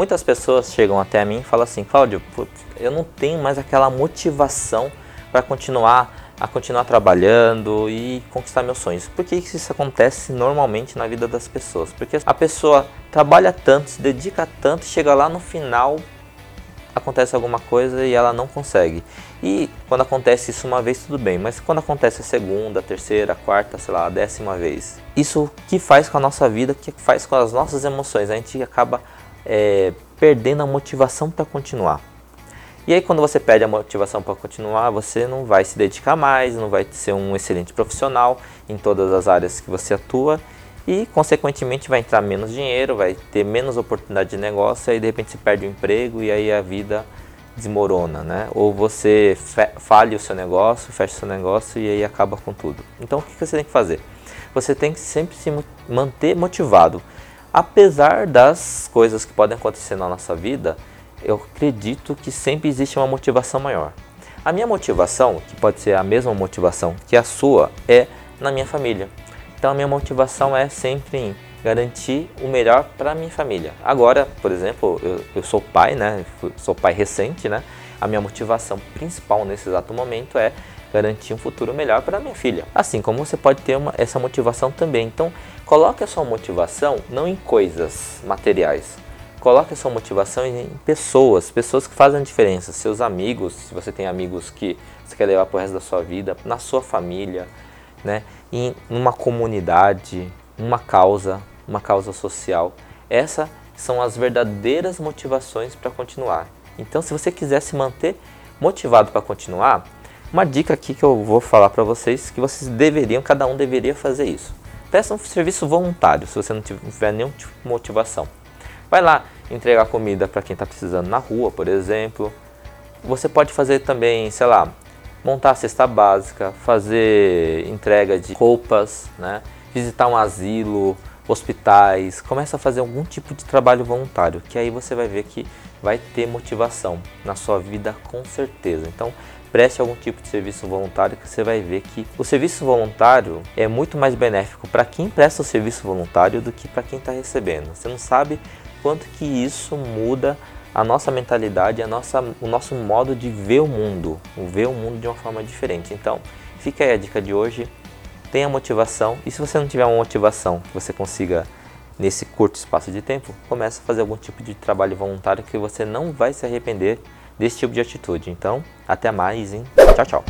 Muitas pessoas chegam até mim e falam assim, Cláudio, eu não tenho mais aquela motivação para continuar a continuar trabalhando e conquistar meus sonhos. Por que isso acontece normalmente na vida das pessoas? Porque a pessoa trabalha tanto, se dedica tanto, chega lá no final acontece alguma coisa e ela não consegue. E quando acontece isso uma vez, tudo bem, mas quando acontece a segunda, a terceira, a quarta, sei lá, a décima vez, isso que faz com a nossa vida, que faz com as nossas emoções, a gente acaba é, perdendo a motivação para continuar. E aí quando você perde a motivação para continuar, você não vai se dedicar mais, não vai ser um excelente profissional em todas as áreas que você atua e consequentemente vai entrar menos dinheiro, vai ter menos oportunidade de negócio, aí de repente você perde o emprego e aí a vida desmorona, né? Ou você falha o seu negócio, fecha o seu negócio e aí acaba com tudo. Então o que você tem que fazer? Você tem que sempre se manter motivado. Apesar das coisas que podem acontecer na nossa vida, eu acredito que sempre existe uma motivação maior. A minha motivação, que pode ser a mesma motivação que a sua, é na minha família. Então a minha motivação é sempre em garantir o melhor para minha família. Agora, por exemplo, eu, eu sou pai, né? Sou pai recente, né? A minha motivação principal nesse exato momento é garantir um futuro melhor para minha filha. Assim como você pode ter uma, essa motivação também. Então, coloque a sua motivação não em coisas materiais. Coloque a sua motivação em pessoas, pessoas que fazem a diferença, seus amigos, se você tem amigos que você quer levar para o resto da sua vida, na sua família, né? em uma comunidade, uma causa, uma causa social. Essas são as verdadeiras motivações para continuar. Então, se você quiser se manter motivado para continuar, uma dica aqui que eu vou falar para vocês que vocês deveriam, cada um deveria fazer isso. Peça um serviço voluntário se você não tiver nenhum tipo de motivação. Vai lá entregar comida para quem está precisando na rua, por exemplo. Você pode fazer também, sei lá, montar a cesta básica, fazer entrega de roupas, né? visitar um asilo, hospitais, começa a fazer algum tipo de trabalho voluntário, que aí você vai ver que vai ter motivação na sua vida com certeza. Então, preste algum tipo de serviço voluntário que você vai ver que o serviço voluntário é muito mais benéfico para quem presta o serviço voluntário do que para quem está recebendo. Você não sabe quanto que isso muda a nossa mentalidade, a nossa, o nosso modo de ver o mundo, ver o mundo de uma forma diferente. Então, fica aí a dica de hoje. Tenha motivação e se você não tiver uma motivação que você consiga nesse curto espaço de tempo, comece a fazer algum tipo de trabalho voluntário que você não vai se arrepender desse tipo de atitude. Então, até mais, hein? Tchau, tchau.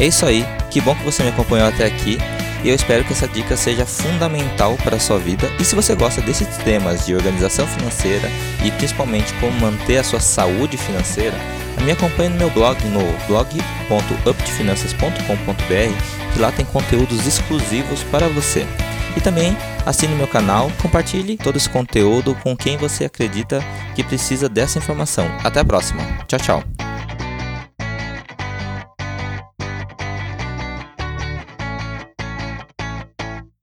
É isso aí, que bom que você me acompanhou até aqui e eu espero que essa dica seja fundamental para a sua vida. E se você gosta desses temas de organização financeira e principalmente como manter a sua saúde financeira, me acompanhe no meu blog no blog.updefinanças.com.br que lá tem conteúdos exclusivos para você. E também assine meu canal, compartilhe todo esse conteúdo com quem você acredita que precisa dessa informação. Até a próxima. Tchau, tchau.